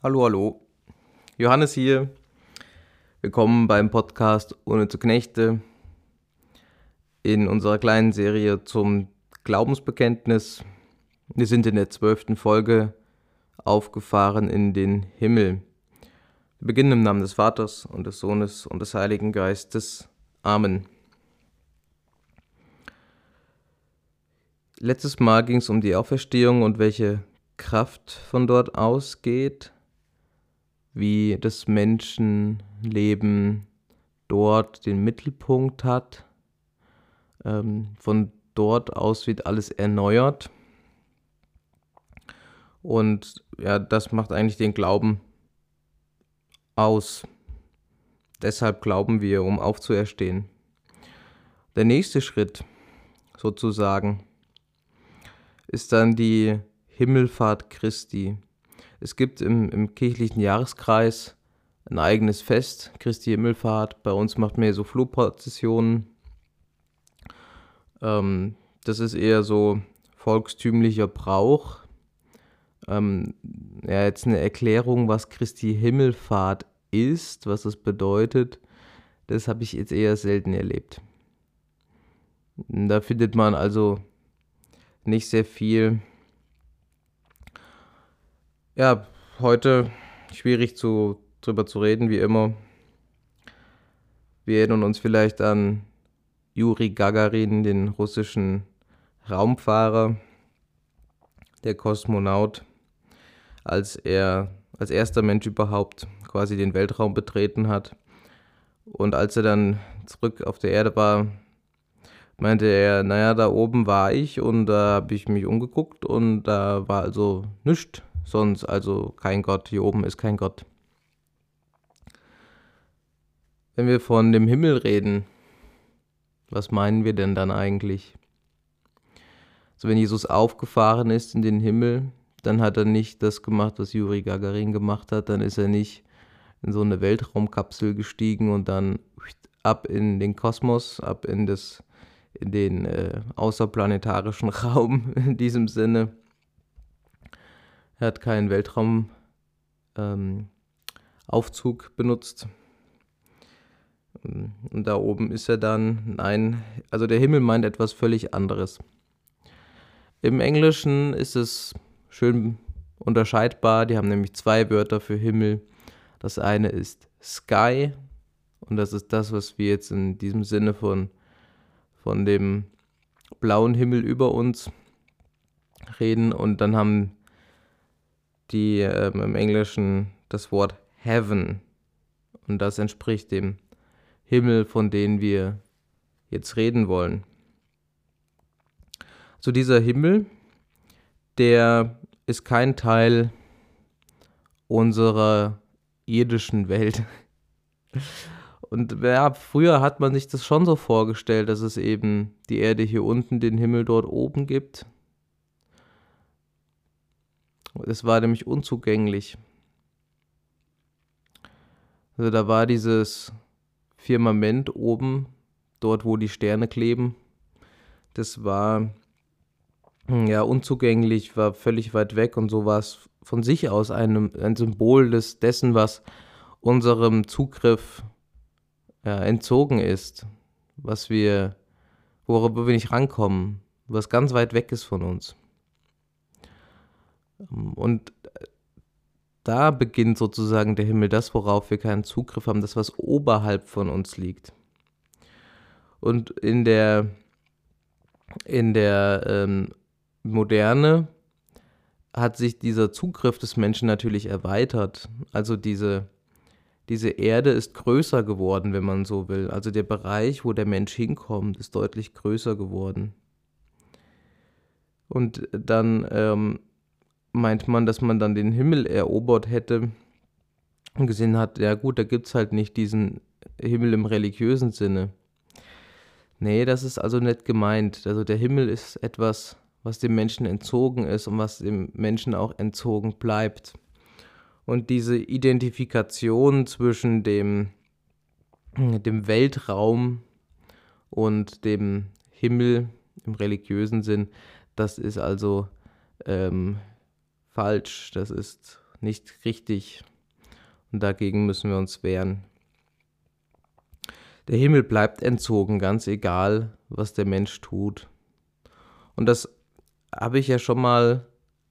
Hallo, hallo. Johannes hier. Willkommen beim Podcast Ohne zu Knechte. In unserer kleinen Serie zum Glaubensbekenntnis. Wir sind in der zwölften Folge aufgefahren in den Himmel. Wir beginnen im Namen des Vaters und des Sohnes und des Heiligen Geistes. Amen. Letztes Mal ging es um die Auferstehung und welche Kraft von dort ausgeht wie das Menschenleben dort den Mittelpunkt hat. Ähm, von dort aus wird alles erneuert. Und ja, das macht eigentlich den Glauben aus. Deshalb glauben wir, um aufzuerstehen. Der nächste Schritt sozusagen ist dann die Himmelfahrt Christi. Es gibt im, im kirchlichen Jahreskreis ein eigenes Fest, Christi Himmelfahrt. Bei uns macht man ja so Flohprozessionen. Ähm, das ist eher so volkstümlicher Brauch. Ähm, ja, jetzt eine Erklärung, was Christi Himmelfahrt ist, was das bedeutet, das habe ich jetzt eher selten erlebt. Da findet man also nicht sehr viel ja, heute schwierig zu, drüber zu reden, wie immer. Wir erinnern uns vielleicht an Juri Gagarin, den russischen Raumfahrer, der Kosmonaut, als er als erster Mensch überhaupt quasi den Weltraum betreten hat. Und als er dann zurück auf der Erde war, meinte er, naja, da oben war ich und da habe ich mich umgeguckt und da war also nichts sonst also kein Gott, hier oben ist kein Gott. Wenn wir von dem Himmel reden, was meinen wir denn dann eigentlich? Also wenn Jesus aufgefahren ist in den Himmel, dann hat er nicht das gemacht, was Juri Gagarin gemacht hat, dann ist er nicht in so eine Weltraumkapsel gestiegen und dann ab in den Kosmos, ab in das in den äh, außerplanetarischen Raum in diesem Sinne, er hat keinen Weltraumaufzug ähm, benutzt. Und da oben ist er dann, nein, also der Himmel meint etwas völlig anderes. Im Englischen ist es schön unterscheidbar. Die haben nämlich zwei Wörter für Himmel. Das eine ist Sky und das ist das, was wir jetzt in diesem Sinne von, von dem blauen Himmel über uns reden. Und dann haben die ähm, im Englischen das Wort Heaven und das entspricht dem Himmel, von dem wir jetzt reden wollen. So dieser Himmel, der ist kein Teil unserer irdischen Welt. Und ja, früher hat man sich das schon so vorgestellt, dass es eben die Erde hier unten, den Himmel dort oben gibt. Es war nämlich unzugänglich. Also da war dieses Firmament oben, dort wo die Sterne kleben. Das war hm, ja unzugänglich, war völlig weit weg und so war es von sich aus ein, ein Symbol des, dessen, was unserem Zugriff ja, entzogen ist, was wir, worüber wir nicht rankommen, was ganz weit weg ist von uns. Und äh, da beginnt sozusagen der Himmel, das, worauf wir keinen Zugriff haben, das, was oberhalb von uns liegt. Und in der, in der ähm, Moderne hat sich dieser Zugriff des Menschen natürlich erweitert. Also diese, diese Erde ist größer geworden, wenn man so will. Also der Bereich, wo der Mensch hinkommt, ist deutlich größer geworden. Und dann ähm, meint man, dass man dann den Himmel erobert hätte und gesehen hat, ja gut, da gibt es halt nicht diesen Himmel im religiösen Sinne. Nee, das ist also nicht gemeint. Also der Himmel ist etwas, was dem Menschen entzogen ist und was dem Menschen auch entzogen bleibt. Und diese Identifikation zwischen dem, dem Weltraum und dem Himmel im religiösen Sinn, das ist also ähm, falsch, das ist nicht richtig und dagegen müssen wir uns wehren. Der Himmel bleibt entzogen, ganz egal, was der Mensch tut. Und das habe ich ja schon mal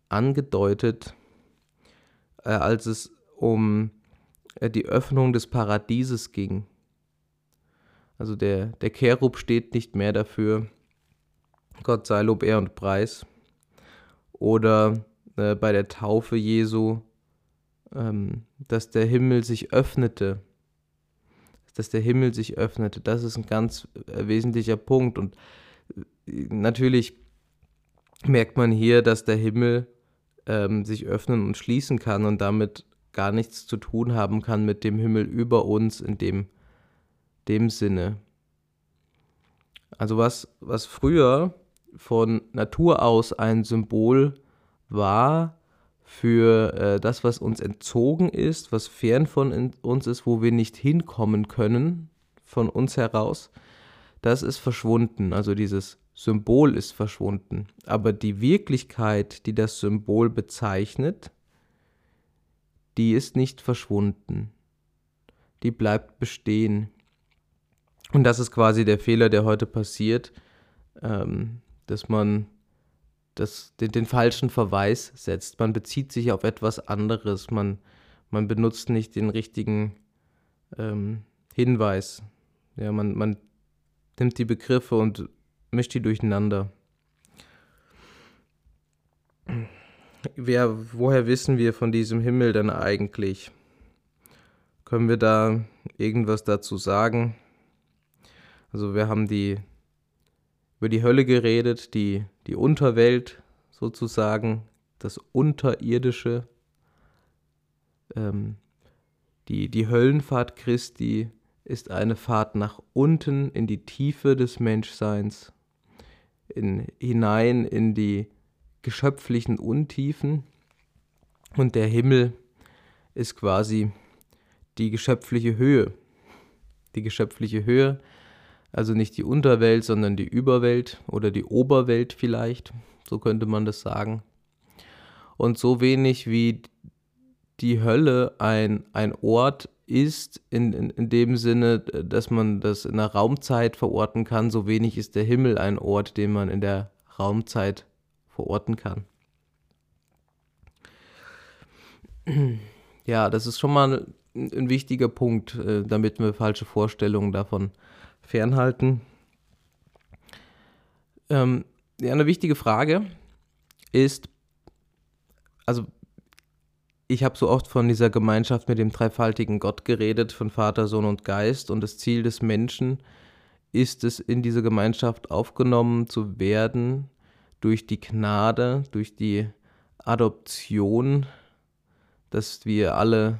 angedeutet, äh, als es um äh, die Öffnung des Paradieses ging. Also der, der Cherub steht nicht mehr dafür. Gott sei Lob, Ehr und Preis. Oder äh, bei der Taufe Jesu, ähm, dass der Himmel sich öffnete. Dass der Himmel sich öffnete. Das ist ein ganz äh, wesentlicher Punkt. Und äh, natürlich merkt man hier, dass der Himmel ähm, sich öffnen und schließen kann und damit gar nichts zu tun haben kann mit dem Himmel über uns in dem, dem Sinne. Also was, was früher von Natur aus ein Symbol war für äh, das, was uns entzogen ist, was fern von uns ist, wo wir nicht hinkommen können von uns heraus, das ist verschwunden. Also dieses Symbol ist verschwunden. Aber die Wirklichkeit, die das Symbol bezeichnet, die ist nicht verschwunden. Die bleibt bestehen. Und das ist quasi der Fehler, der heute passiert, ähm, dass man das, den, den, falschen Verweis setzt. Man bezieht sich auf etwas anderes. Man, man benutzt nicht den richtigen ähm, Hinweis. Ja, man, man nimmt die Begriffe und mischt die durcheinander. Wer, woher wissen wir von diesem Himmel denn eigentlich? Können wir da irgendwas dazu sagen? Also wir haben die über die Hölle geredet, die, die Unterwelt sozusagen, das Unterirdische, ähm, die, die Höllenfahrt Christi ist eine Fahrt nach unten in die Tiefe des Menschseins in, hinein in die geschöpflichen Untiefen und der Himmel ist quasi die geschöpfliche Höhe. Die geschöpfliche Höhe, also nicht die Unterwelt, sondern die Überwelt oder die Oberwelt vielleicht, so könnte man das sagen. Und so wenig wie die Hölle ein, ein Ort ist, in, in, in dem Sinne, dass man das in der Raumzeit verorten kann, so wenig ist der Himmel ein Ort, den man in der Raumzeit verorten kann. Ja, das ist schon mal ein, wichtiger Punkt, äh, damit wir falsche Vorstellungen davon fernhalten. Ähm, ja, eine wichtige Frage ist, also ich habe so oft von dieser Gemeinschaft mit dem dreifaltigen Gott geredet, von Vater, Sohn und Geist. Und das Ziel des Menschen ist es, in diese Gemeinschaft aufgenommen zu werden durch die Gnade, durch die Adoption, dass wir alle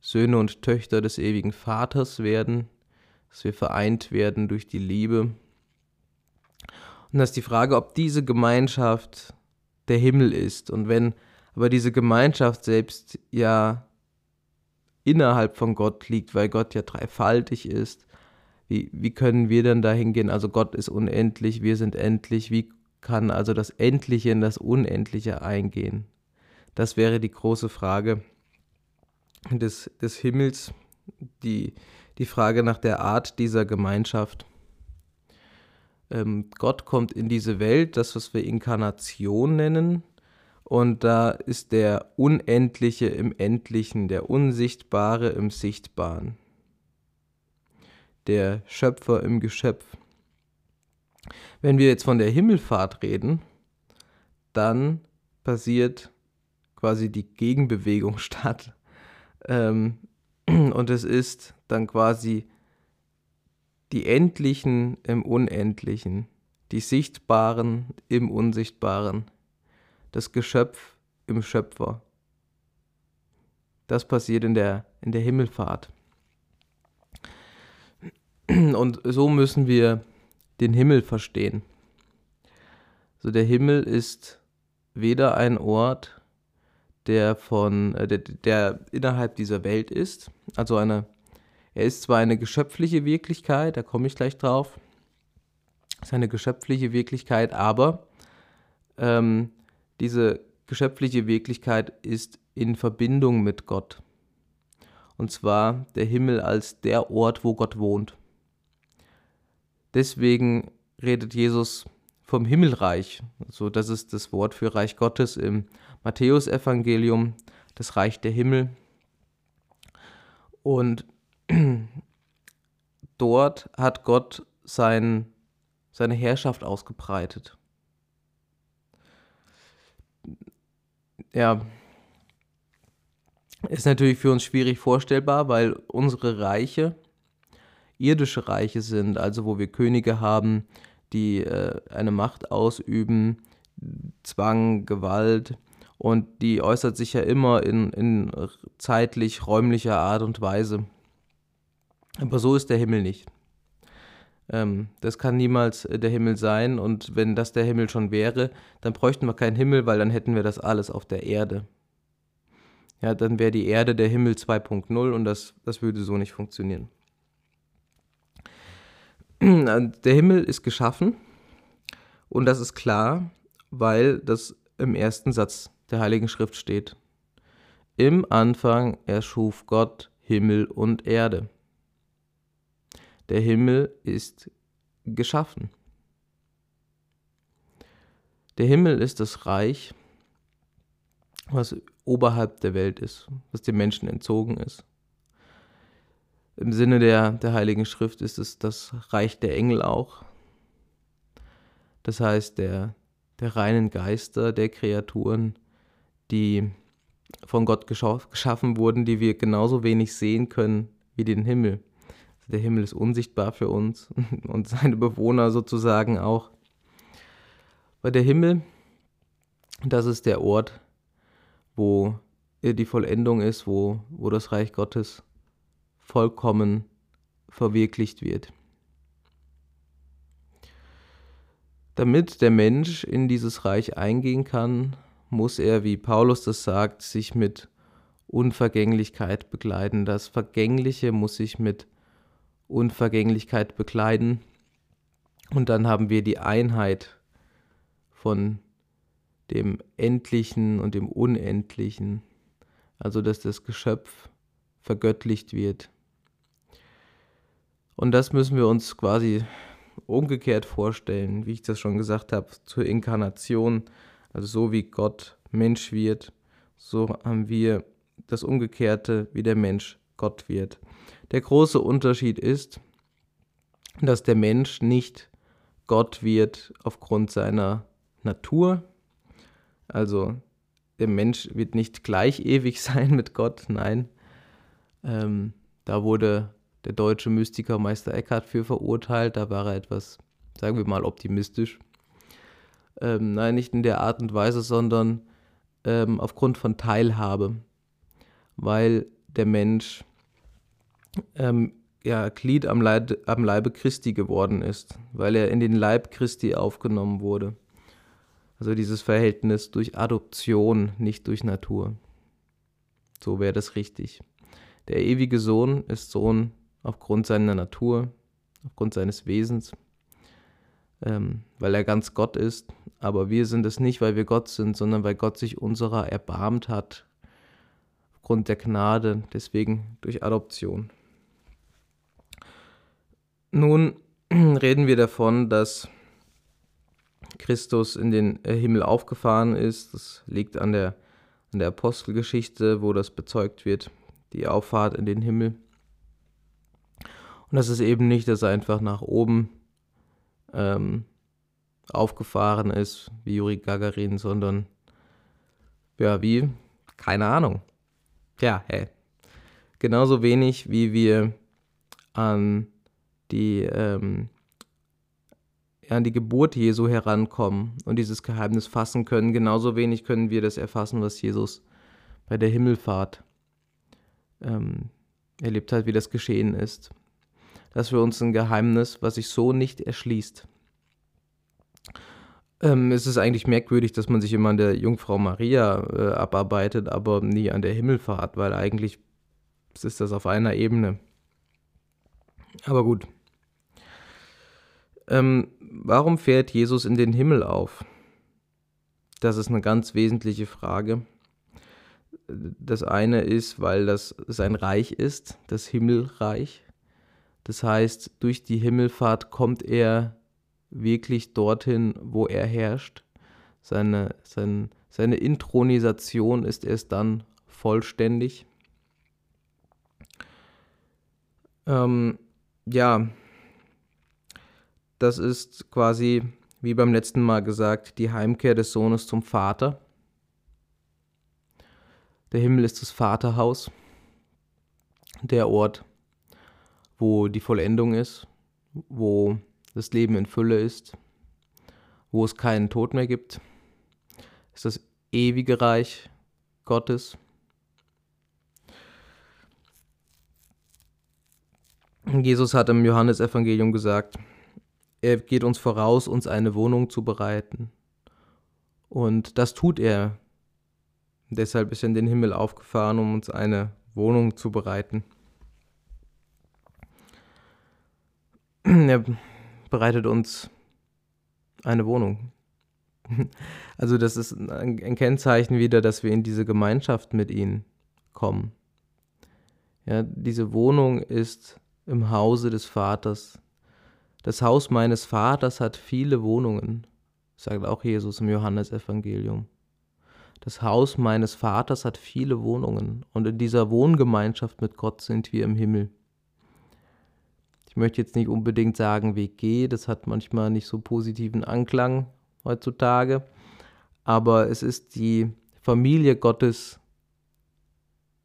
Söhne und Töchter des ewigen Vaters werden, dass wir vereint werden durch die Liebe. Und das ist die Frage, ob diese Gemeinschaft der Himmel ist. Und wenn aber diese Gemeinschaft selbst ja innerhalb von Gott liegt, weil Gott ja dreifaltig ist. Wie, wie können wir denn da hingehen? Also Gott ist unendlich, wir sind endlich. Wie kann also das Endliche in das Unendliche eingehen? Das wäre die große Frage des, des Himmels, die, die Frage nach der Art dieser Gemeinschaft. Ähm, Gott kommt in diese Welt, das, was wir Inkarnation nennen, und da ist der Unendliche im Endlichen, der Unsichtbare im Sichtbaren, der Schöpfer im Geschöpf. Wenn wir jetzt von der Himmelfahrt reden, dann passiert quasi die Gegenbewegung statt. Ähm, und es ist dann quasi die Endlichen im Unendlichen, die Sichtbaren im Unsichtbaren das Geschöpf im Schöpfer. Das passiert in der, in der Himmelfahrt. Und so müssen wir den Himmel verstehen. So der Himmel ist weder ein Ort, der von äh, der, der innerhalb dieser Welt ist, also eine er ist zwar eine geschöpfliche Wirklichkeit, da komme ich gleich drauf, ist eine geschöpfliche Wirklichkeit, aber ähm, diese geschöpfliche Wirklichkeit ist in Verbindung mit Gott. Und zwar der Himmel als der Ort, wo Gott wohnt. Deswegen redet Jesus vom Himmelreich. So, das ist das Wort für Reich Gottes im Matthäusevangelium, das Reich der Himmel. Und dort hat Gott sein, seine Herrschaft ausgebreitet. Ja, ist natürlich für uns schwierig vorstellbar, weil unsere Reiche irdische Reiche sind, also wo wir Könige haben, die äh, eine Macht ausüben, Zwang, Gewalt und die äußert sich ja immer in, in zeitlich räumlicher Art und Weise. Aber so ist der Himmel nicht. Ähm, das kann niemals äh, der Himmel sein und wenn das der Himmel schon wäre, dann bräuchten wir keinen Himmel, weil dann hätten wir das alles auf der Erde. Ja, dann wäre die Erde der Himmel 2.0 und das, das würde so nicht funktionieren. Der Himmel ist geschaffen und das ist klar, weil das im ersten Satz der Heiligen Schrift steht. Im Anfang erschuf Gott Himmel und Erde. Der Himmel ist geschaffen. Der Himmel ist das Reich, was oberhalb der Welt ist, was dem Menschen entzogen ist. Im Sinne der, der Heiligen Schrift ist es das Reich der Engel auch. Das heißt, der, der reinen Geister, der Kreaturen, die von Gott geschaffen wurden, die wir genauso wenig sehen können wie den Himmel. Der Himmel ist unsichtbar für uns und seine Bewohner sozusagen auch. Weil der Himmel, das ist der Ort, wo die Vollendung ist, wo, wo das Reich Gottes vollkommen verwirklicht wird. Damit der Mensch in dieses Reich eingehen kann, muss er, wie Paulus das sagt, sich mit Unvergänglichkeit bekleiden. Das Vergängliche muss sich mit Unvergänglichkeit bekleiden. Und dann haben wir die Einheit von dem Endlichen und dem Unendlichen. Also dass das Geschöpf vergöttlicht wird. Und das müssen wir uns quasi umgekehrt vorstellen, wie ich das schon gesagt habe, zur Inkarnation. Also so wie Gott Mensch wird, so haben wir das Umgekehrte, wie der Mensch Gott wird. Der große Unterschied ist, dass der Mensch nicht Gott wird aufgrund seiner Natur. Also der Mensch wird nicht gleich ewig sein mit Gott, nein. Ähm, da wurde der deutsche Mystiker Meister Eckhart für verurteilt. Da war er etwas, sagen wir mal, optimistisch. Ähm, nein, nicht in der Art und Weise, sondern ähm, aufgrund von Teilhabe, weil der Mensch ähm, ja, Glied am, Leid, am Leibe Christi geworden ist, weil er in den Leib Christi aufgenommen wurde. Also dieses Verhältnis durch Adoption, nicht durch Natur. So wäre das richtig. Der ewige Sohn ist Sohn aufgrund seiner Natur, aufgrund seines Wesens, ähm, weil er ganz Gott ist. Aber wir sind es nicht, weil wir Gott sind, sondern weil Gott sich unserer erbarmt hat, aufgrund der Gnade, deswegen durch Adoption. Nun reden wir davon, dass Christus in den äh, Himmel aufgefahren ist. Das liegt an der, an der Apostelgeschichte, wo das bezeugt wird, die Auffahrt in den Himmel. Und das ist eben nicht, dass er einfach nach oben ähm, aufgefahren ist, wie Yuri Gagarin, sondern ja, wie, keine Ahnung. Ja, hey. Genauso wenig, wie wir an die, ähm, an die Geburt Jesu herankommen und dieses Geheimnis fassen können, genauso wenig können wir das erfassen, was Jesus bei der Himmelfahrt ähm, erlebt hat, wie das geschehen ist das für uns ein Geheimnis, was sich so nicht erschließt. Ähm, es ist eigentlich merkwürdig, dass man sich immer an der Jungfrau Maria äh, abarbeitet, aber nie an der Himmelfahrt, weil eigentlich ist das auf einer Ebene. Aber gut. Ähm, warum fährt Jesus in den Himmel auf? Das ist eine ganz wesentliche Frage. das eine ist, weil das sein Reich ist, das Himmelreich. Das heißt, durch die Himmelfahrt kommt er wirklich dorthin, wo er herrscht. Seine, sein, seine Intronisation ist erst dann vollständig. Ähm, ja, das ist quasi, wie beim letzten Mal gesagt, die Heimkehr des Sohnes zum Vater. Der Himmel ist das Vaterhaus, der Ort, wo die Vollendung ist, wo das Leben in Fülle ist, wo es keinen Tod mehr gibt. ist das ewige Reich Gottes. Jesus hat im Johannesevangelium gesagt, er geht uns voraus, uns eine Wohnung zu bereiten. Und das tut er. Deshalb ist er in den Himmel aufgefahren, um uns eine Wohnung zu bereiten. Er bereitet uns eine Wohnung. Also das ist ein Kennzeichen wieder, dass wir in diese Gemeinschaft mit ihm kommen. Ja, diese Wohnung ist im Hause des Vaters. Das Haus meines Vaters hat viele Wohnungen, sagt auch Jesus im Johannesevangelium. Das Haus meines Vaters hat viele Wohnungen und in dieser Wohngemeinschaft mit Gott sind wir im Himmel. Ich möchte jetzt nicht unbedingt sagen WG, das hat manchmal nicht so positiven Anklang heutzutage, aber es ist die Familie Gottes,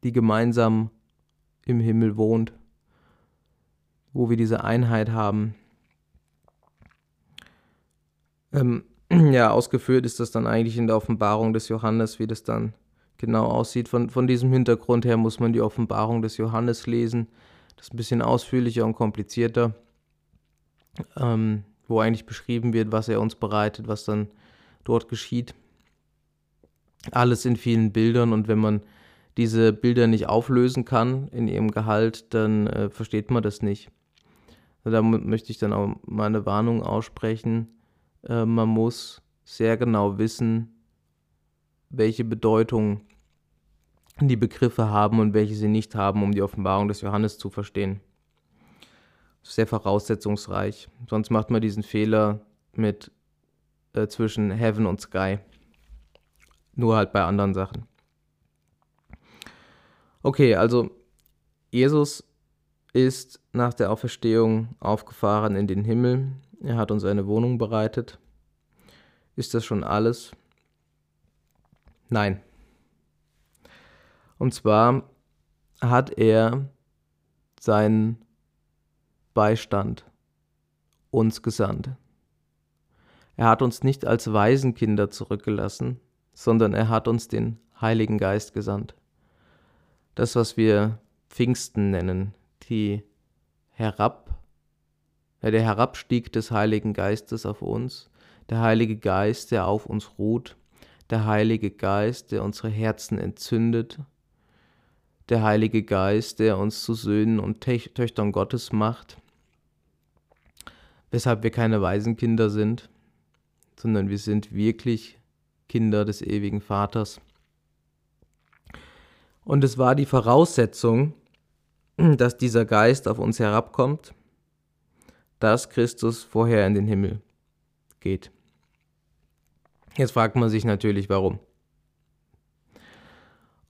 die gemeinsam im Himmel wohnt, wo wir diese Einheit haben. Ähm, ja, ausgeführt ist das dann eigentlich in der Offenbarung des Johannes, wie das dann genau aussieht. Von, von diesem Hintergrund her muss man die Offenbarung des Johannes lesen. Das ist ein bisschen ausführlicher und komplizierter, ähm, wo eigentlich beschrieben wird, was er uns bereitet, was dann dort geschieht. Alles in vielen Bildern und wenn man diese Bilder nicht auflösen kann in ihrem Gehalt, dann äh, versteht man das nicht. Da möchte ich dann auch mal eine Warnung aussprechen. Äh, man muss sehr genau wissen, welche Bedeutung die Begriffe haben und welche sie nicht haben, um die Offenbarung des Johannes zu verstehen. Sehr voraussetzungsreich. Sonst macht man diesen Fehler mit äh, zwischen Heaven und Sky. Nur halt bei anderen Sachen. Okay, also Jesus ist nach der Auferstehung aufgefahren in den Himmel. Er hat uns eine Wohnung bereitet. Ist das schon alles? Nein. Und zwar hat er seinen Beistand uns gesandt. Er hat uns nicht als Waisenkinder zurückgelassen, sondern er hat uns den Heiligen Geist gesandt. Das, was wir Pfingsten nennen, die Herab, der Herabstieg des Heiligen Geistes auf uns, der Heilige Geist, der auf uns ruht, der Heilige Geist, der unsere Herzen entzündet der Heilige Geist, der uns zu Söhnen und Töchtern Gottes macht, weshalb wir keine Waisenkinder sind, sondern wir sind wirklich Kinder des ewigen Vaters. Und es war die Voraussetzung, dass dieser Geist auf uns herabkommt, dass Christus vorher in den Himmel geht. Jetzt fragt man sich natürlich, warum.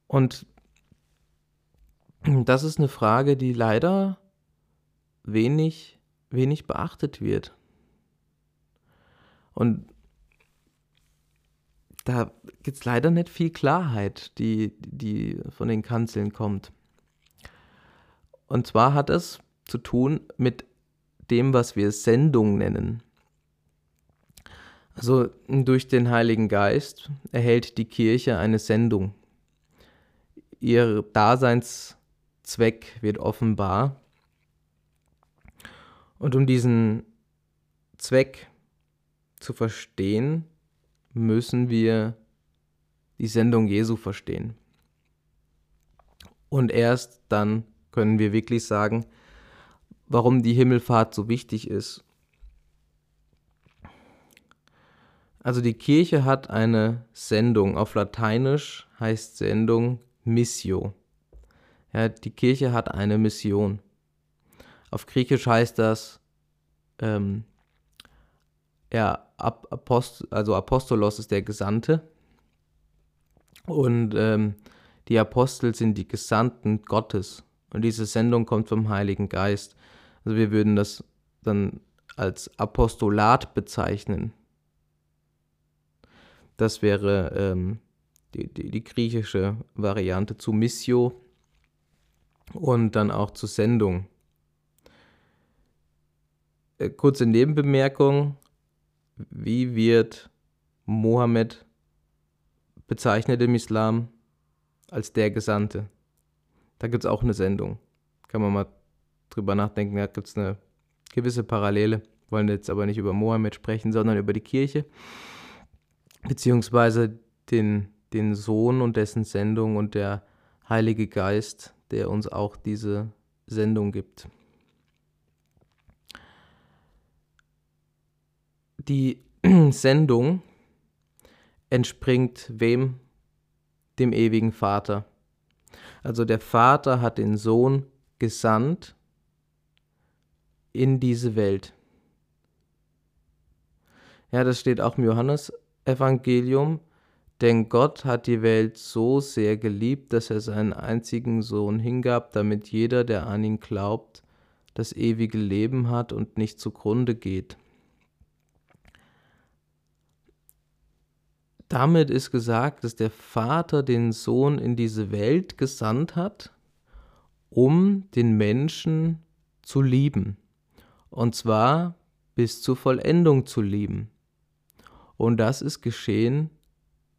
Und das ist eine Frage, die leider wenig, wenig beachtet wird. Und da gibt es leider nicht viel Klarheit, die, die von den Kanzeln kommt. Und zwar hat es zu tun mit dem, was wir Sendung nennen. Also durch den Heiligen Geist erhält die Kirche eine Sendung. Ihr Daseins Zweck wird offenbar. Und um diesen Zweck zu verstehen, müssen wir die Sendung Jesu verstehen. Und erst dann können wir wirklich sagen, warum die Himmelfahrt so wichtig ist. Also die Kirche hat eine Sendung. Auf Lateinisch heißt Sendung Missio. Ja, die Kirche hat eine Mission. Auf Griechisch heißt das, ähm, ja, Apost also Apostolos ist der Gesandte. Und ähm, die Apostel sind die Gesandten Gottes. Und diese Sendung kommt vom Heiligen Geist. Also wir würden das dann als Apostolat bezeichnen. Das wäre ähm, die, die, die, griechische Variante zu Missio und dann auch zur Sendung. Äh, kurze Nebenbemerkung, wie wird Mohammed bezeichnet im Islam als der Gesandte? Da gibt es auch eine Sendung. Kann man mal drüber nachdenken, da gibt es eine gewisse Parallele. Wollen jetzt aber nicht über Mohammed sprechen, sondern über die Kirche, beziehungsweise den, den Sohn und dessen Sendung und der Heilige Geist, der uns auch diese Sendung gibt. Die Sendung entspringt wem? Dem ewigen Vater. Also der Vater hat den Sohn gesandt in diese Welt. Ja, das steht auch im Johannesevangelium. Denn Gott hat die Welt so sehr geliebt, dass er seinen einzigen Sohn hingab, damit jeder, der an ihn glaubt, das ewige Leben hat und nicht zugrunde geht. Damit ist gesagt, dass der Vater den Sohn in diese Welt gesandt hat, um den Menschen zu lieben. Und zwar bis zur Vollendung zu lieben. Und das ist geschehen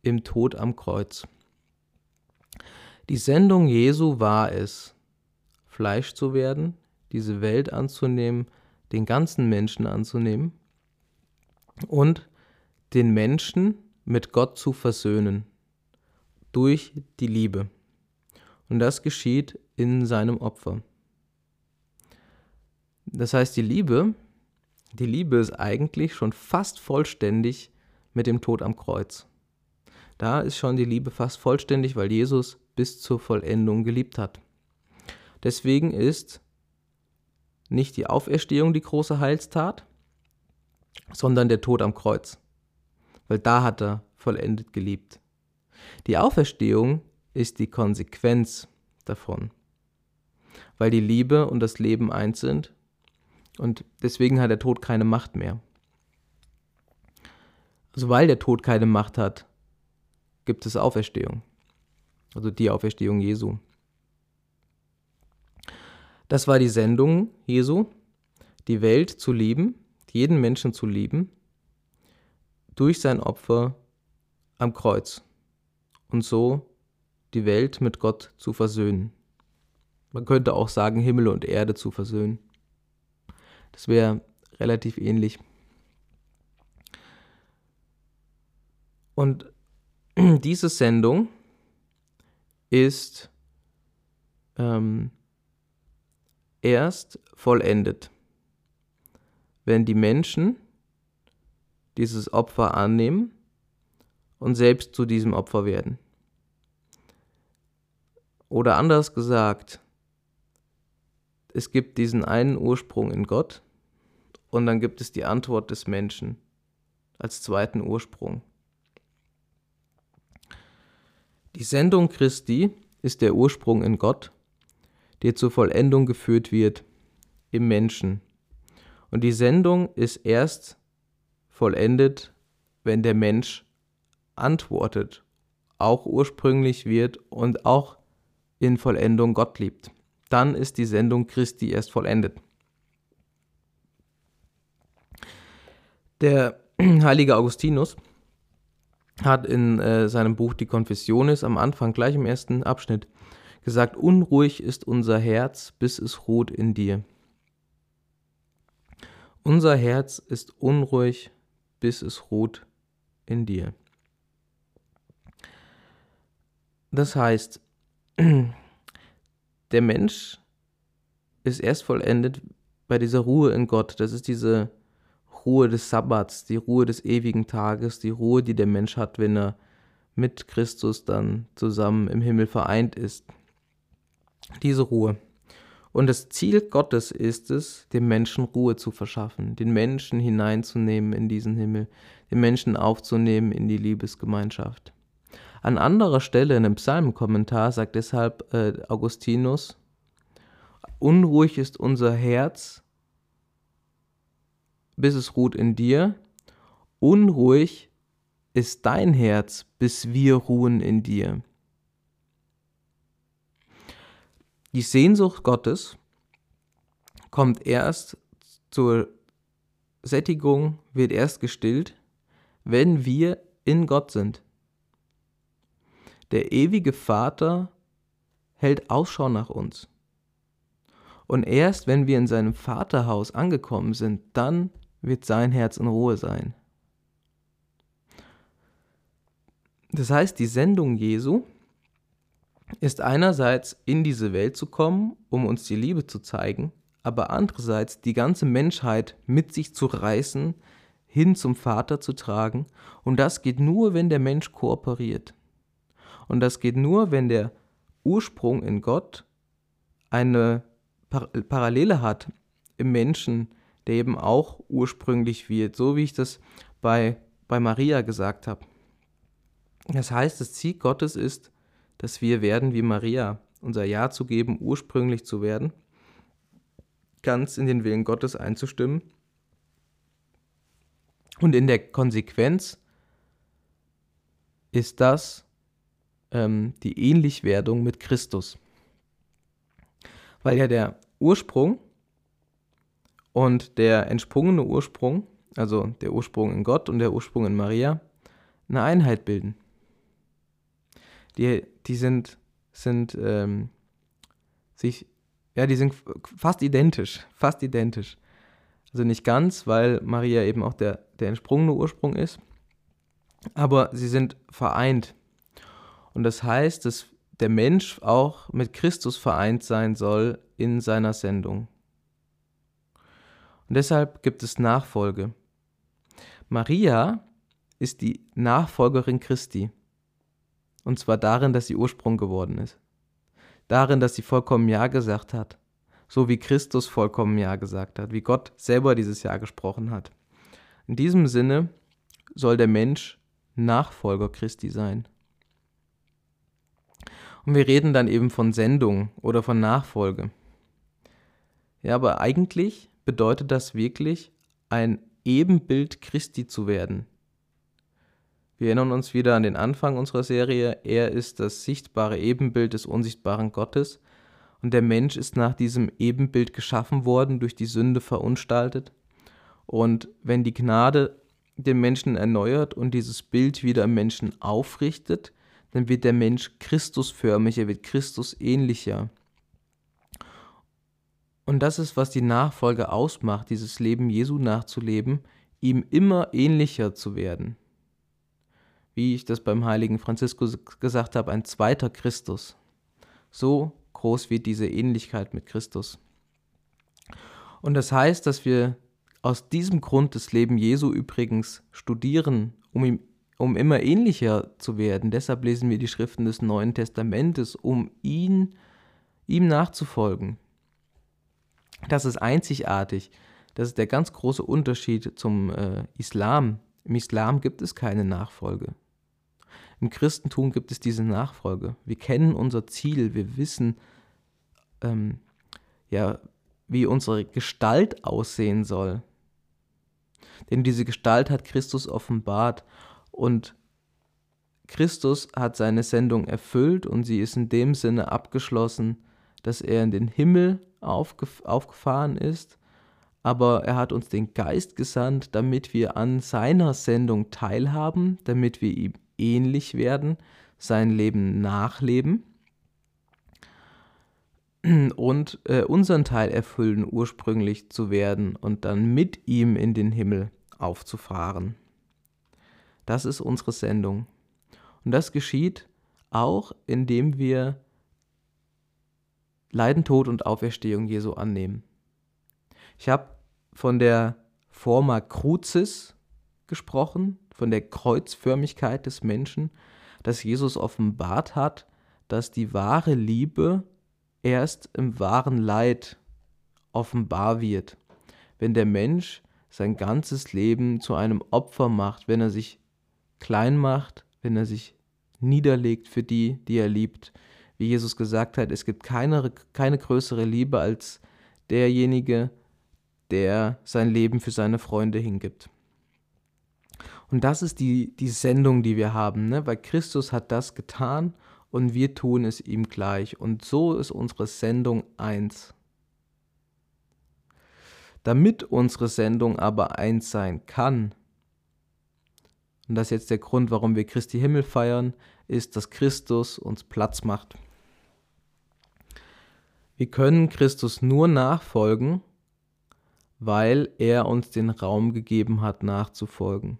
im Tod am Kreuz. Die Sendung Jesu war es, Fleisch zu werden, diese Welt anzunehmen, den ganzen Menschen anzunehmen und den Menschen mit Gott zu versöhnen durch die Liebe. Und das geschieht in seinem Opfer. Das heißt, die Liebe, die Liebe ist eigentlich schon fast vollständig mit dem Tod am Kreuz. Da ist schon die Liebe fast vollständig, weil Jesus bis zur Vollendung geliebt hat. Deswegen ist nicht die Auferstehung die große Heilstat, sondern der Tod am Kreuz weil da hat er vollendet geliebt. Die Auferstehung ist die Konsequenz davon, weil die Liebe und das Leben eins sind und deswegen hat der Tod keine Macht mehr. Also weil der Tod keine Macht hat, gibt es Auferstehung. Also die Auferstehung Jesu. Das war die Sendung Jesu, die Welt zu lieben, jeden Menschen zu lieben durch sein Opfer am Kreuz und so die Welt mit Gott zu versöhnen. Man könnte auch sagen, Himmel und Erde zu versöhnen. Das wäre relativ ähnlich. Und diese Sendung ist ähm, erst vollendet, wenn die Menschen dieses Opfer annehmen und selbst zu diesem Opfer werden. Oder anders gesagt, es gibt diesen einen Ursprung in Gott und dann gibt es die Antwort des Menschen als zweiten Ursprung. Die Sendung Christi ist der Ursprung in Gott, der zur Vollendung geführt wird im Menschen. Und die Sendung ist erst vollendet, wenn der Mensch antwortet, auch ursprünglich wird und auch in Vollendung Gott liebt. Dann ist die Sendung Christi erst vollendet. Der heilige Augustinus hat in äh, seinem Buch Die Confessiones am Anfang, gleich im ersten Abschnitt, gesagt, unruhig ist unser Herz, bis es ruht in dir. Unser Herz ist unruhig, bis es ruht in dir. Das heißt, der Mensch ist erst vollendet bei dieser Ruhe in Gott. Das ist diese Ruhe des Sabbats, die Ruhe des ewigen Tages, die Ruhe, die der Mensch hat, wenn er mit Christus dann zusammen im Himmel vereint ist. Diese Ruhe. Und das Ziel Gottes ist es, dem Menschen Ruhe zu verschaffen, den Menschen hineinzunehmen in diesen Himmel, den Menschen aufzunehmen in die Liebesgemeinschaft. An anderer Stelle in einem Psalmenkommentar sagt deshalb äh, Augustinus, Unruhig ist unser Herz, bis es ruht in dir. Unruhig ist dein Herz, bis wir ruhen in dir. Die Sehnsucht Gottes kommt erst zur Sättigung, wird erst gestillt, wenn wir in Gott sind. Der ewige Vater hält Ausschau nach uns. Und erst wenn wir in seinem Vaterhaus angekommen sind, dann wird sein Herz in Ruhe sein. Das heißt, die Sendung Jesu ist einerseits in diese Welt zu kommen, um uns die Liebe zu zeigen, aber andererseits die ganze Menschheit mit sich zu reißen, hin zum Vater zu tragen. Und das geht nur, wenn der Mensch kooperiert. Und das geht nur, wenn der Ursprung in Gott eine Par Parallele hat im Menschen, der eben auch ursprünglich wird, so wie ich das bei, bei Maria gesagt habe. Das heißt, das Ziel Gottes ist, dass wir werden wie Maria, unser Ja zu geben, ursprünglich zu werden, ganz in den Willen Gottes einzustimmen und in der Konsequenz ist das ähm, die Ähnlichwerdung mit Christus. Weil ja der Ursprung und der entsprungene Ursprung, also der Ursprung in Gott und der Ursprung in Maria, eine Einheit bilden die, die sind, sind ähm, sich, ja, die sind fast identisch, fast identisch. Also nicht ganz, weil Maria eben auch der, der entsprungene Ursprung ist, aber sie sind vereint. Und das heißt, dass der Mensch auch mit Christus vereint sein soll in seiner Sendung. Und deshalb gibt es Nachfolge. Maria ist die Nachfolgerin Christi. Und zwar darin, dass sie Ursprung geworden ist. Darin, dass sie vollkommen Ja gesagt hat. So wie Christus vollkommen Ja gesagt hat, wie Gott selber dieses Ja gesprochen hat. In diesem Sinne soll der Mensch Nachfolger Christi sein. Und wir reden dann eben von Sendung oder von Nachfolge. Ja, aber eigentlich bedeutet das wirklich, ein Ebenbild Christi zu werden. Wir erinnern uns wieder an den Anfang unserer Serie. Er ist das sichtbare Ebenbild des unsichtbaren Gottes. Und der Mensch ist nach diesem Ebenbild geschaffen worden, durch die Sünde verunstaltet. Und wenn die Gnade den Menschen erneuert und dieses Bild wieder im Menschen aufrichtet, dann wird der Mensch Christusförmig, er wird Christus ähnlicher. Und das ist, was die Nachfolge ausmacht, dieses Leben Jesu nachzuleben, ihm immer ähnlicher zu werden wie ich das beim heiligen Franziskus gesagt habe, ein zweiter Christus. So groß wird diese Ähnlichkeit mit Christus. Und das heißt, dass wir aus diesem Grund das Leben Jesu übrigens studieren, um ihm um immer ähnlicher zu werden. Deshalb lesen wir die Schriften des Neuen Testamentes, um ihn, ihm nachzufolgen. Das ist einzigartig. Das ist der ganz große Unterschied zum äh, Islam. Im Islam gibt es keine Nachfolge. Im Christentum gibt es diese Nachfolge. Wir kennen unser Ziel, wir wissen, ähm, ja, wie unsere Gestalt aussehen soll. Denn diese Gestalt hat Christus offenbart und Christus hat seine Sendung erfüllt und sie ist in dem Sinne abgeschlossen, dass er in den Himmel aufgef aufgefahren ist, aber er hat uns den Geist gesandt, damit wir an seiner Sendung teilhaben, damit wir ihm ähnlich werden, sein Leben nachleben und äh, unseren Teil erfüllen, ursprünglich zu werden und dann mit ihm in den Himmel aufzufahren. Das ist unsere Sendung. Und das geschieht auch, indem wir Leiden, Tod und Auferstehung Jesu annehmen. Ich habe von der Forma Crucis gesprochen, von der Kreuzförmigkeit des Menschen. dass Jesus offenbart hat, dass die wahre Liebe erst im wahren Leid offenbar wird, wenn der Mensch sein ganzes Leben zu einem Opfer macht, wenn er sich klein macht, wenn er sich niederlegt für die, die er liebt. Wie Jesus gesagt hat, es gibt keine, keine größere Liebe als derjenige, der sein Leben für seine Freunde hingibt. Und das ist die, die Sendung, die wir haben, ne? weil Christus hat das getan und wir tun es ihm gleich. Und so ist unsere Sendung eins. Damit unsere Sendung aber eins sein kann, und das ist jetzt der Grund, warum wir Christi Himmel feiern, ist, dass Christus uns Platz macht. Wir können Christus nur nachfolgen, weil er uns den Raum gegeben hat, nachzufolgen.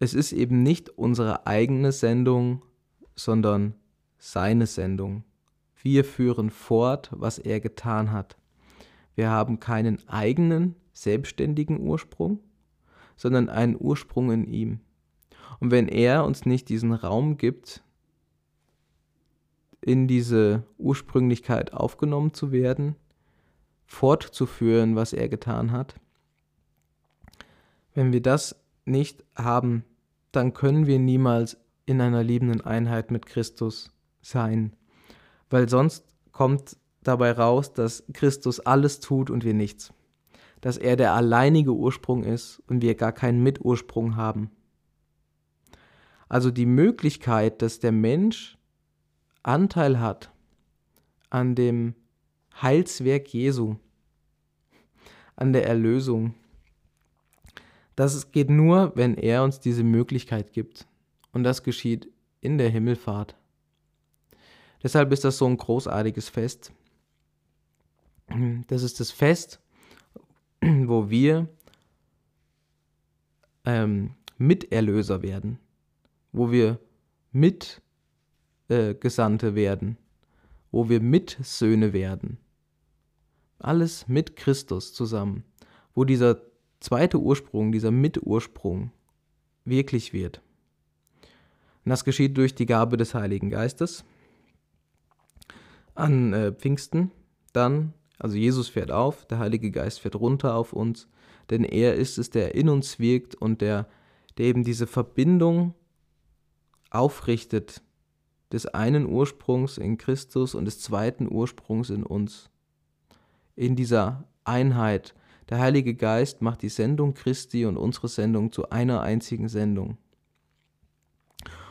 Es ist eben nicht unsere eigene Sendung, sondern seine Sendung. Wir führen fort, was er getan hat. Wir haben keinen eigenen, selbstständigen Ursprung, sondern einen Ursprung in ihm. Und wenn er uns nicht diesen Raum gibt, in diese Ursprünglichkeit aufgenommen zu werden, fortzuführen, was er getan hat, wenn wir das nicht haben, dann können wir niemals in einer liebenden Einheit mit Christus sein. Weil sonst kommt dabei raus, dass Christus alles tut und wir nichts. Dass er der alleinige Ursprung ist und wir gar keinen Mitursprung haben. Also die Möglichkeit, dass der Mensch Anteil hat an dem Heilswerk Jesu, an der Erlösung, das geht nur, wenn er uns diese Möglichkeit gibt. Und das geschieht in der Himmelfahrt. Deshalb ist das so ein großartiges Fest. Das ist das Fest, wo wir ähm, Miterlöser werden, wo wir Mitgesandte äh, werden, wo wir Mitsöhne werden. Alles mit Christus zusammen, wo dieser zweite Ursprung, dieser Mitursprung wirklich wird. Und das geschieht durch die Gabe des Heiligen Geistes. An äh, Pfingsten dann, also Jesus fährt auf, der Heilige Geist fährt runter auf uns, denn er ist es, der in uns wirkt und der, der eben diese Verbindung aufrichtet des einen Ursprungs in Christus und des zweiten Ursprungs in uns. In dieser Einheit der Heilige Geist macht die Sendung Christi und unsere Sendung zu einer einzigen Sendung.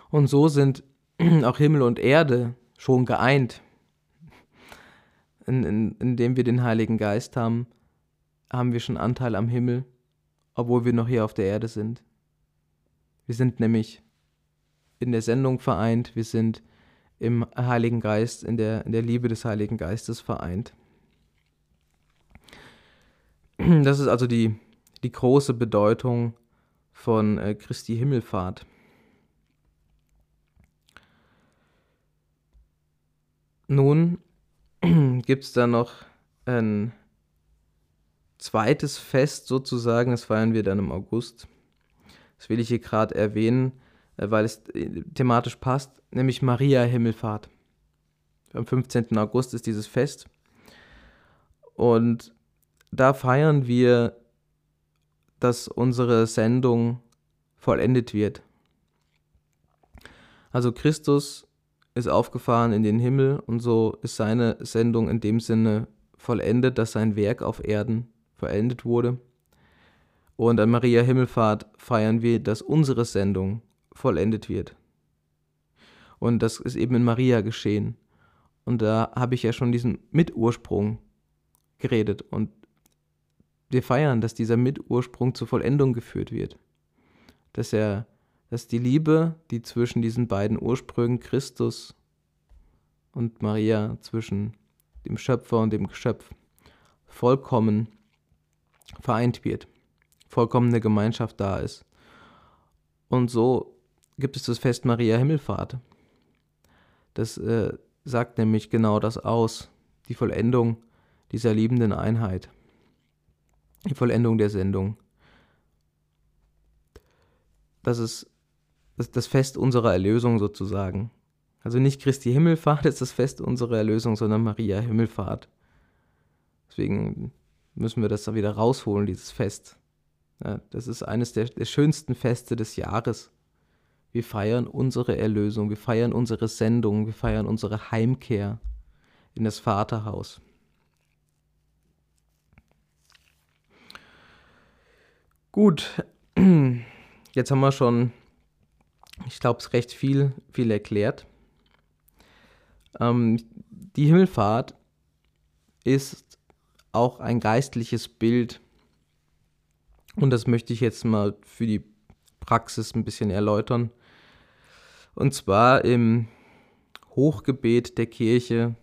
Und so sind auch Himmel und Erde schon geeint. In, in, indem wir den Heiligen Geist haben, haben wir schon Anteil am Himmel, obwohl wir noch hier auf der Erde sind. Wir sind nämlich in der Sendung vereint, wir sind im Heiligen Geist, in der, in der Liebe des Heiligen Geistes vereint. Das ist also die, die große Bedeutung von äh, Christi Himmelfahrt. Nun gibt es da noch ein zweites Fest sozusagen, das feiern wir dann im August. Das will ich hier gerade erwähnen, äh, weil es äh, thematisch passt, nämlich Maria Himmelfahrt. Am 15. August ist dieses Fest. Und da feiern wir, dass unsere Sendung vollendet wird. Also Christus ist aufgefahren in den Himmel und so ist seine Sendung in dem Sinne vollendet, dass sein Werk auf Erden vollendet wurde. Und an Maria Himmelfahrt feiern wir, dass unsere Sendung vollendet wird. Und das ist eben in Maria geschehen. Und da habe ich ja schon diesen Mitursprung geredet. Und wir feiern, dass dieser Mitursprung zur Vollendung geführt wird. Dass er, dass die Liebe, die zwischen diesen beiden Ursprüngen Christus und Maria, zwischen dem Schöpfer und dem Geschöpf, vollkommen vereint wird, vollkommene Gemeinschaft da ist. Und so gibt es das Fest Maria Himmelfahrt. Das äh, sagt nämlich genau das aus, die Vollendung dieser liebenden Einheit die Vollendung der Sendung. Das ist das, das Fest unserer Erlösung sozusagen. Also nicht Christi Himmelfahrt ist das Fest unserer Erlösung, sondern Maria Himmelfahrt. Deswegen müssen wir das dann wieder rausholen, dieses Fest. Ja, das ist eines der, der schönsten Feste des Jahres. Wir feiern unsere Erlösung, wir feiern unsere Sendung, wir feiern unsere Heimkehr in das Vaterhaus. Gut, jetzt haben wir schon, ich glaube, es recht viel, viel erklärt. Ähm, die Himmelfahrt ist auch ein geistliches Bild. Und das möchte ich jetzt mal für die Praxis ein bisschen erläutern. Und zwar im Hochgebet der Kirche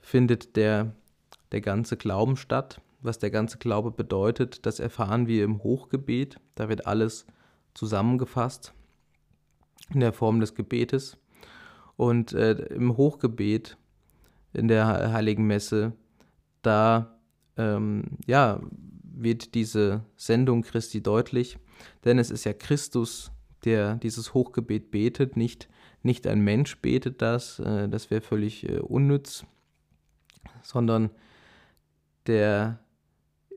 findet der, der ganze Glauben statt. Was der ganze Glaube bedeutet, das erfahren wir im Hochgebet. Da wird alles zusammengefasst in der Form des Gebetes. Und äh, im Hochgebet, in der Heiligen Messe, da ähm, ja, wird diese Sendung Christi deutlich, denn es ist ja Christus, der dieses Hochgebet betet, nicht, nicht ein Mensch betet das, äh, das wäre völlig äh, unnütz, sondern der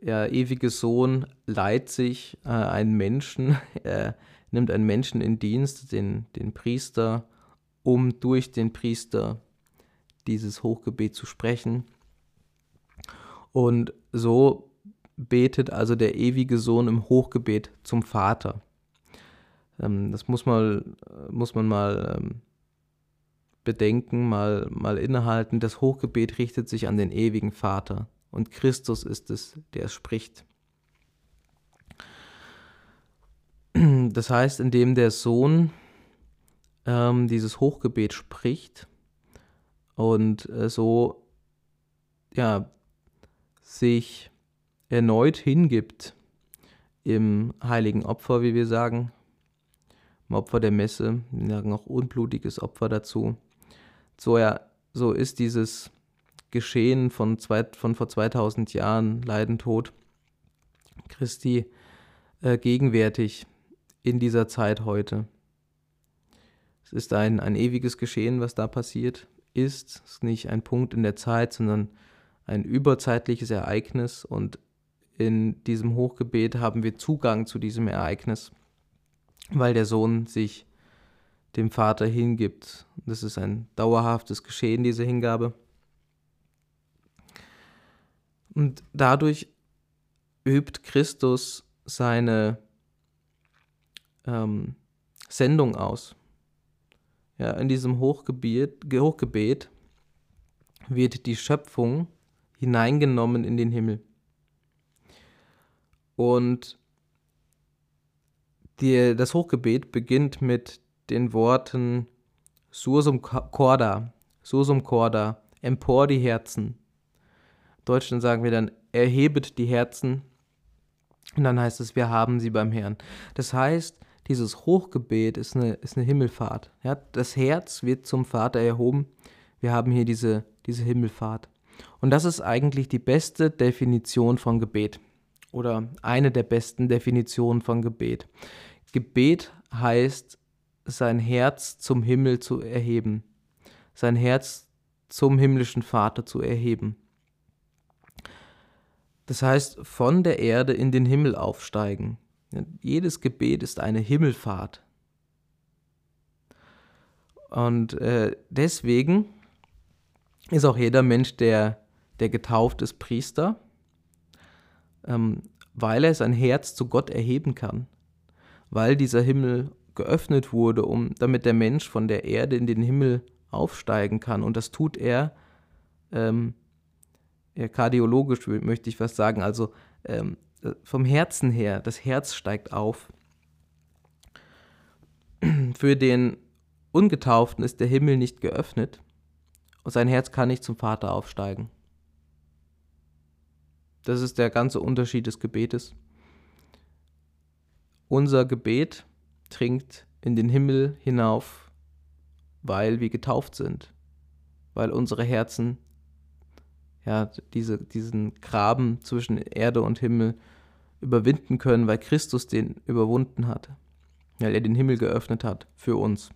ja, ewige Sohn leiht sich äh, einen Menschen, er nimmt einen Menschen in Dienst, den, den Priester, um durch den Priester dieses Hochgebet zu sprechen. Und so betet also der ewige Sohn im Hochgebet zum Vater. Ähm, das muss, mal, muss man mal ähm, bedenken, mal, mal innehalten. Das Hochgebet richtet sich an den ewigen Vater und Christus ist es, der spricht. Das heißt, indem der Sohn ähm, dieses Hochgebet spricht und äh, so ja, sich erneut hingibt im heiligen Opfer, wie wir sagen, im Opfer der Messe, wir sagen auch unblutiges Opfer dazu. So, ja, so ist dieses Geschehen von, zwei, von vor 2000 Jahren, Leiden, Tod, Christi, äh, gegenwärtig in dieser Zeit heute. Es ist ein, ein ewiges Geschehen, was da passiert ist. Es ist nicht ein Punkt in der Zeit, sondern ein überzeitliches Ereignis und in diesem Hochgebet haben wir Zugang zu diesem Ereignis, weil der Sohn sich dem Vater hingibt. Das ist ein dauerhaftes Geschehen, diese Hingabe. Und dadurch übt Christus seine ähm, Sendung aus. Ja, in diesem Hochgebet, Hochgebet wird die Schöpfung hineingenommen in den Himmel. Und die, das Hochgebet beginnt mit den Worten Sursum corda, Sursum corda, empor die Herzen. Im Deutschen sagen wir dann, erhebet die Herzen. Und dann heißt es, wir haben sie beim Herrn. Das heißt, dieses Hochgebet ist eine, ist eine Himmelfahrt. Ja, das Herz wird zum Vater erhoben. Wir haben hier diese, diese Himmelfahrt. Und das ist eigentlich die beste Definition von Gebet oder eine der besten Definitionen von Gebet. Gebet heißt, sein Herz zum Himmel zu erheben, sein Herz zum himmlischen Vater zu erheben. Das heißt, von der Erde in den Himmel aufsteigen. Jedes Gebet ist eine Himmelfahrt. Und äh, deswegen ist auch jeder Mensch, der, der getauft ist, Priester, ähm, weil er sein Herz zu Gott erheben kann, weil dieser Himmel geöffnet wurde, um, damit der Mensch von der Erde in den Himmel aufsteigen kann. Und das tut er, ähm, kardiologisch möchte ich was sagen, also ähm, vom Herzen her, das Herz steigt auf. Für den Ungetauften ist der Himmel nicht geöffnet und sein Herz kann nicht zum Vater aufsteigen. Das ist der ganze Unterschied des Gebetes. Unser Gebet dringt in den Himmel hinauf, weil wir getauft sind, weil unsere Herzen ja, diese, diesen Graben zwischen Erde und Himmel überwinden können, weil Christus den überwunden hat. weil er den Himmel geöffnet hat für uns.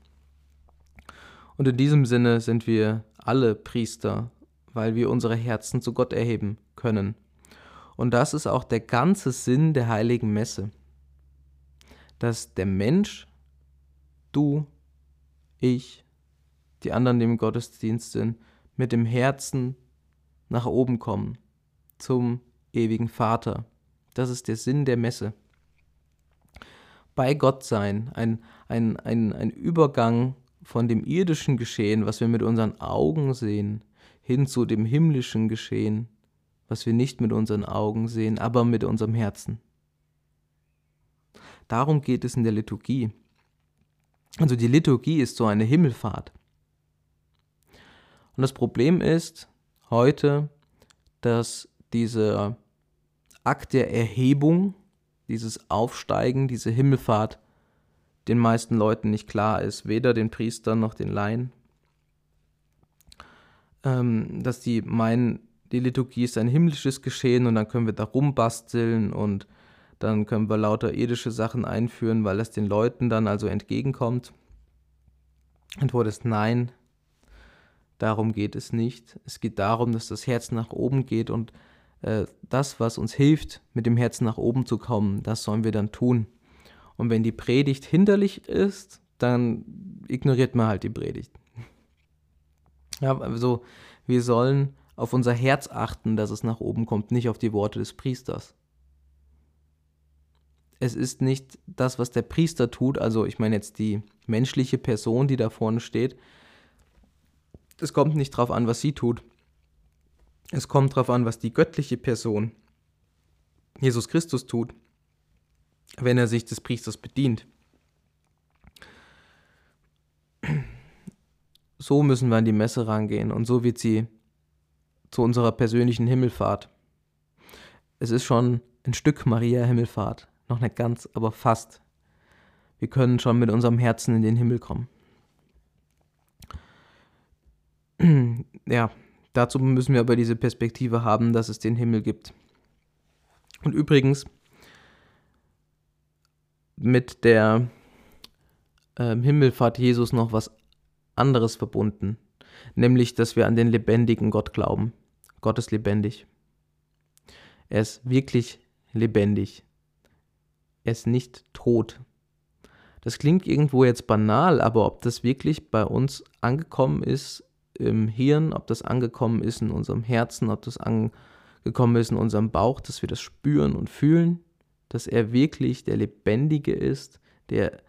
Und in diesem Sinne sind wir alle Priester, weil wir unsere Herzen zu Gott erheben können. Und das ist auch der ganze Sinn der heiligen Messe, dass der Mensch, du, ich, die anderen, die im Gottesdienst sind, mit dem Herzen nach oben kommen, zum ewigen Vater. Das ist der Sinn der Messe. Bei Gott sein, ein, ein, ein, ein Übergang von dem irdischen Geschehen, was wir mit unseren Augen sehen, hin zu dem himmlischen Geschehen, was wir nicht mit unseren Augen sehen, aber mit unserem Herzen. Darum geht es in der Liturgie. Also die Liturgie ist so eine Himmelfahrt. Und das Problem ist heute, dass dieser Akt der Erhebung, dieses Aufsteigen, diese Himmelfahrt den meisten Leuten nicht klar ist, weder den Priestern noch den Laien. Ähm, dass die meinen, die Liturgie ist ein himmlisches Geschehen und dann können wir da rumbasteln und dann können wir lauter irdische Sachen einführen, weil das den Leuten dann also entgegenkommt. Antwort ist nein, darum geht es nicht. Es geht darum, dass das Herz nach oben geht und äh, das, was uns hilft, mit dem Herz nach oben zu kommen, das sollen wir dann tun. Und wenn die Predigt hinderlich ist, dann ignoriert man halt die Predigt. Ja, also wir sollen auf unser Herz achten, dass es nach oben kommt, nicht auf die Worte des Priesters. Es ist nicht das, was der Priester tut, also ich meine jetzt die menschliche Person, die da vorne steht. Es kommt nicht darauf an, was sie tut. Es kommt darauf an, was die göttliche Person, Jesus Christus, tut wenn er sich des Priesters bedient. So müssen wir an die Messe rangehen und so wird sie zu unserer persönlichen Himmelfahrt. Es ist schon ein Stück Maria Himmelfahrt, noch nicht ganz, aber fast. Wir können schon mit unserem Herzen in den Himmel kommen. Ja, dazu müssen wir aber diese Perspektive haben, dass es den Himmel gibt. Und übrigens, mit der äh, Himmelfahrt Jesus noch was anderes verbunden, nämlich dass wir an den lebendigen Gott glauben. Gott ist lebendig. Er ist wirklich lebendig. Er ist nicht tot. Das klingt irgendwo jetzt banal, aber ob das wirklich bei uns angekommen ist im Hirn, ob das angekommen ist in unserem Herzen, ob das angekommen ist in unserem Bauch, dass wir das spüren und fühlen, dass er wirklich der Lebendige ist, der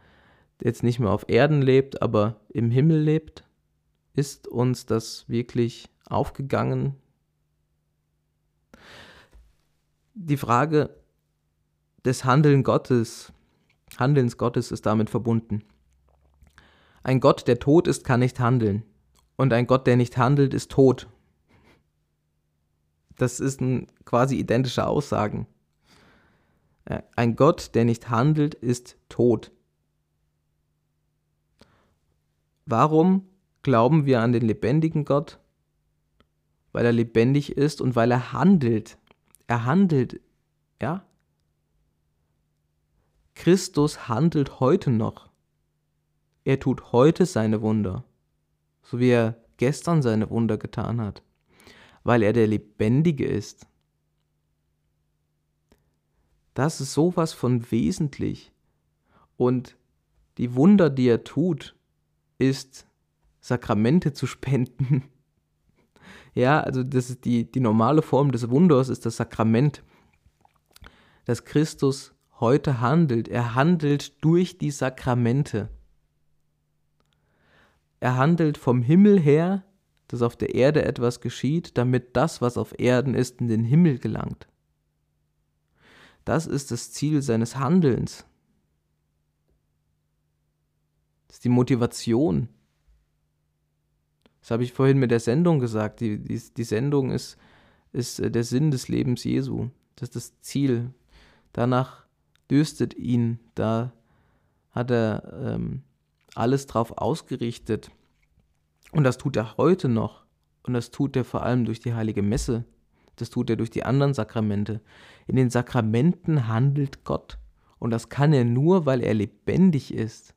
jetzt nicht mehr auf Erden lebt, aber im Himmel lebt? Ist uns das wirklich aufgegangen? Die Frage des Handeln Gottes, Handelns Gottes ist damit verbunden. Ein Gott, der tot ist, kann nicht handeln. Und ein Gott, der nicht handelt, ist tot. Das ist ein quasi identische Aussagen. Äh, ein Gott, der nicht handelt, ist tot. Warum glauben wir an den lebendigen Gott? Weil er lebendig ist und weil er handelt. Er handelt, ja? Christus handelt heute noch. Er tut heute seine Wunder, so wie er gestern seine Wunder getan hat, weil er der Lebendige ist. Das ist sowas von wesentlich. Und die Wunder, die er tut, ist Sakramente zu spenden. ja, also das ist die, die normale Form des Wunders ist das Sakrament, dass Christus heute handelt. Er handelt durch die Sakramente. Er handelt vom Himmel her, dass auf der Erde etwas geschieht, damit das, was auf Erden ist, in den Himmel gelangt. Das ist das Ziel seines Handelns. Das ist die Motivation. Das habe ich vorhin mit der Sendung gesagt. Die, die, die Sendung ist, ist äh, der Sinn des Lebens Jesu. Das ist das Ziel. Danach dürstet ihn. Da hat er ähm, alles drauf ausgerichtet. Und das tut er heute noch. Und das tut er vor allem durch die heilige Messe. Das tut er durch die anderen Sakramente. In den Sakramenten handelt Gott. Und das kann er nur, weil er lebendig ist.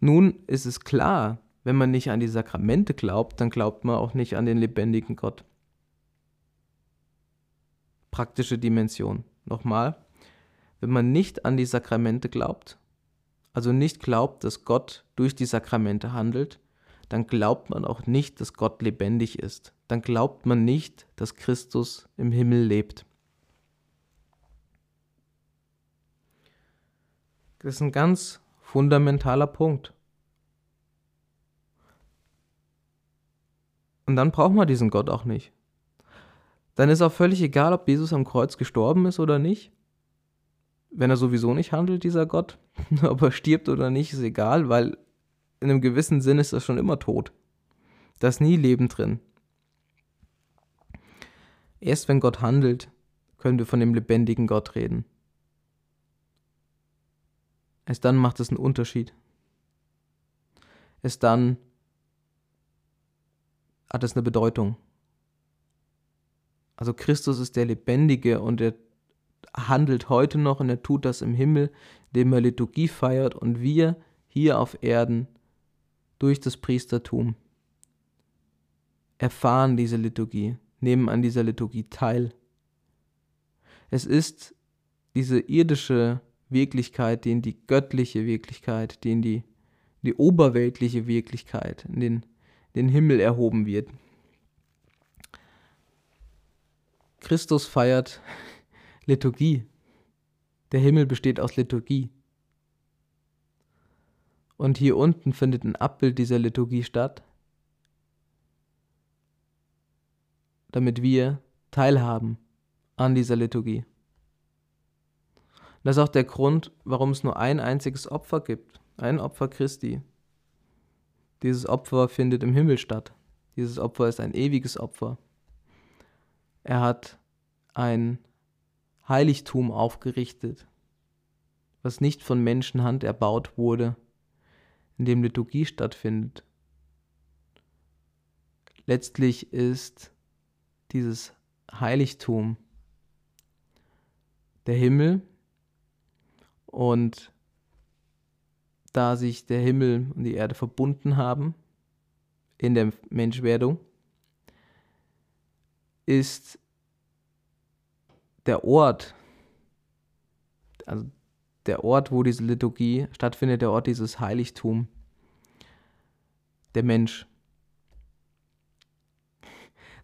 Nun ist es klar, wenn man nicht an die Sakramente glaubt, dann glaubt man auch nicht an den lebendigen Gott. Praktische Dimension. Nochmal, wenn man nicht an die Sakramente glaubt, also nicht glaubt, dass Gott durch die Sakramente handelt, dann glaubt man auch nicht, dass Gott lebendig ist. Dann glaubt man nicht, dass Christus im Himmel lebt. Das ist ein ganz fundamentaler Punkt. Und dann braucht man diesen Gott auch nicht. Dann ist auch völlig egal, ob Jesus am Kreuz gestorben ist oder nicht. Wenn er sowieso nicht handelt, dieser Gott, ob er stirbt oder nicht, ist egal, weil in einem gewissen Sinn ist er schon immer tot. Da ist nie Leben drin. Erst wenn Gott handelt, können wir von dem lebendigen Gott reden. Erst dann macht es einen Unterschied. Erst dann hat es eine Bedeutung. Also Christus ist der Lebendige und er handelt heute noch und er tut das im Himmel, indem er Liturgie feiert und wir hier auf Erden durch das Priestertum erfahren diese Liturgie, nehmen an dieser Liturgie teil. Es ist diese irdische Wirklichkeit, die in die göttliche Wirklichkeit, die in die, die oberweltliche Wirklichkeit, in den, den Himmel erhoben wird. Christus feiert Liturgie. Der Himmel besteht aus Liturgie. Und hier unten findet ein Abbild dieser Liturgie statt, damit wir teilhaben an dieser Liturgie. Das ist auch der Grund, warum es nur ein einziges Opfer gibt, ein Opfer Christi. Dieses Opfer findet im Himmel statt. Dieses Opfer ist ein ewiges Opfer. Er hat ein Heiligtum aufgerichtet, was nicht von Menschenhand erbaut wurde, in dem Liturgie stattfindet. Letztlich ist dieses Heiligtum der Himmel, und da sich der Himmel und die Erde verbunden haben in der Menschwerdung, ist der Ort, also der Ort, wo diese Liturgie stattfindet, der Ort dieses Heiligtum, der Mensch.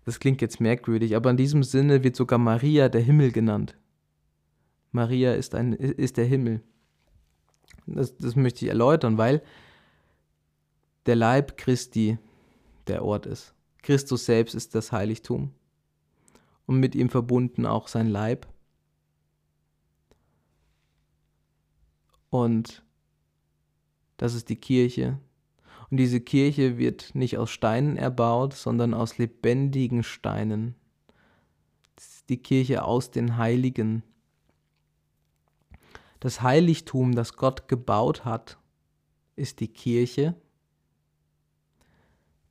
Das klingt jetzt merkwürdig, aber in diesem Sinne wird sogar Maria der Himmel genannt. Maria ist, ein, ist der Himmel. Das, das möchte ich erläutern, weil der Leib Christi der Ort ist. Christus selbst ist das Heiligtum und mit ihm verbunden auch sein Leib. Und das ist die Kirche. Und diese Kirche wird nicht aus Steinen erbaut, sondern aus lebendigen Steinen. die Kirche aus den Heiligen das Heiligtum, das Gott gebaut hat, ist die Kirche.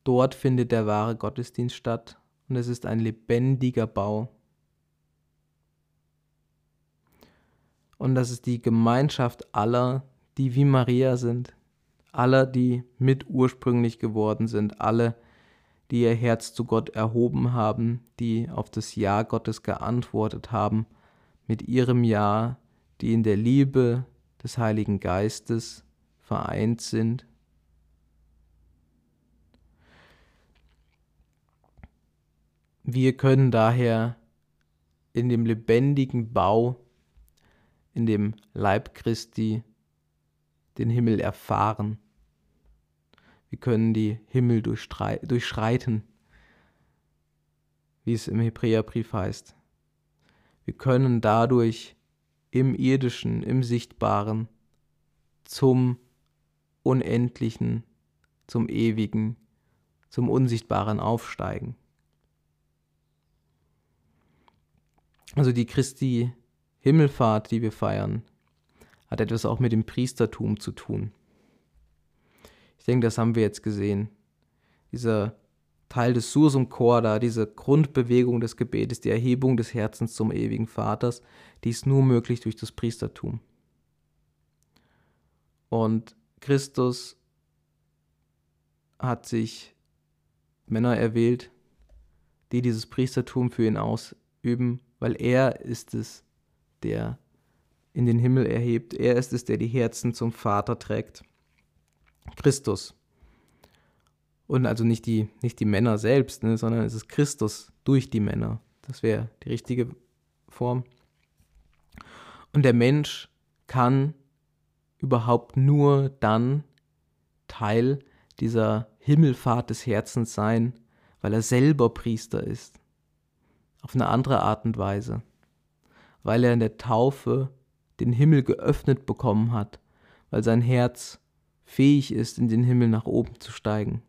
Dort findet der wahre Gottesdienst statt und es ist ein lebendiger Bau. Und das ist die Gemeinschaft aller, die wie Maria sind, aller, die mit ursprünglich geworden sind, alle, die ihr Herz zu Gott erhoben haben, die auf das Ja Gottes geantwortet haben, mit ihrem Ja die in der Liebe des Heiligen Geistes vereint sind. Wir können daher in dem lebendigen Bau, in dem Leib Christi, den Himmel erfahren. Wir können die Himmel durchschreiten, wie es im Hebräerbrief heißt. Wir können dadurch im irdischen, im sichtbaren zum unendlichen, zum ewigen, zum unsichtbaren aufsteigen. Also die Christi Himmelfahrt, die wir feiern, hat etwas auch mit dem Priestertum zu tun. Ich denke, das haben wir jetzt gesehen. Dieser Teil des Sursum Corda, diese Grundbewegung des Gebetes, die Erhebung des Herzens zum ewigen Vaters, die ist nur möglich durch das Priestertum. Und Christus hat sich Männer erwählt, die dieses Priestertum für ihn ausüben, weil er ist es, der in den Himmel erhebt. Er ist es, der die Herzen zum Vater trägt. Christus. Und also nicht die, nicht die Männer selbst, ne, sondern es ist Christus durch die Männer. Das wäre die richtige Form. Und der Mensch kann überhaupt nur dann Teil dieser Himmelfahrt des Herzens sein, weil er selber Priester ist. Auf eine andere Art und Weise. Weil er in der Taufe den Himmel geöffnet bekommen hat, weil sein Herz fähig ist, in den Himmel nach oben zu steigen.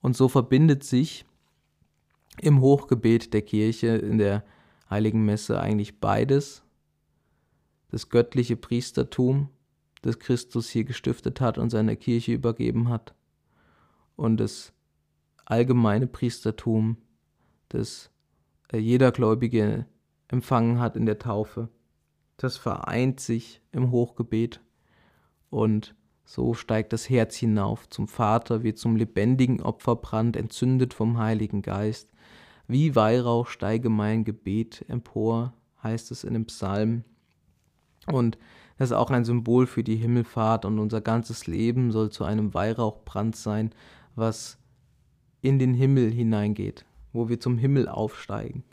Und so verbindet sich im Hochgebet der Kirche, in der heiligen Messe eigentlich beides, das göttliche Priestertum, das Christus hier gestiftet hat und seiner Kirche übergeben hat, und das allgemeine Priestertum, das äh, jeder Gläubige empfangen hat in der Taufe. Das vereint sich im Hochgebet und so steigt das Herz hinauf zum Vater wie zum lebendigen Opferbrand, entzündet vom Heiligen Geist. Wie Weihrauch steige mein Gebet empor, heißt es in dem Psalm. Und das ist auch ein Symbol für die Himmelfahrt und unser ganzes Leben soll zu einem Weihrauchbrand sein, was in den Himmel hineingeht, wo wir zum Himmel aufsteigen.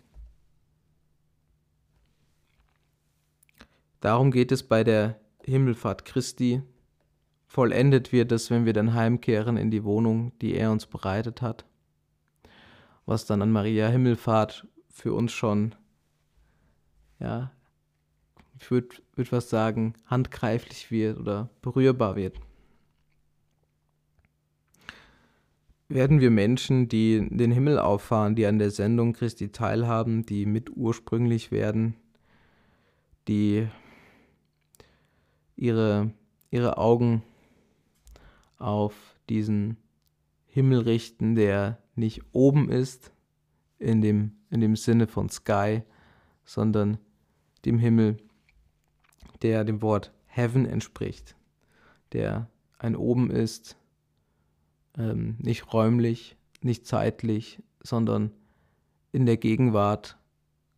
Darum geht es bei der Himmelfahrt Christi. Vollendet wird es, wenn wir dann heimkehren in die Wohnung, die er uns bereitet hat. Was dann an Maria Himmelfahrt für uns schon, ja, ich würde würd was sagen, handgreiflich wird oder berührbar wird. Werden wir Menschen, die den Himmel auffahren, die an der Sendung Christi teilhaben, die mit ursprünglich werden, die ihre, ihre Augen auf diesen Himmel richten, der nicht oben ist, in dem, in dem Sinne von Sky, sondern dem Himmel, der dem Wort Heaven entspricht, der ein Oben ist, ähm, nicht räumlich, nicht zeitlich, sondern in der Gegenwart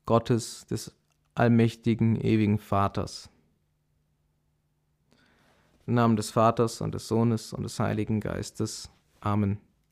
Gottes, des allmächtigen, ewigen Vaters. Im Namen des Vaters und des Sohnes und des Heiligen Geistes. Amen.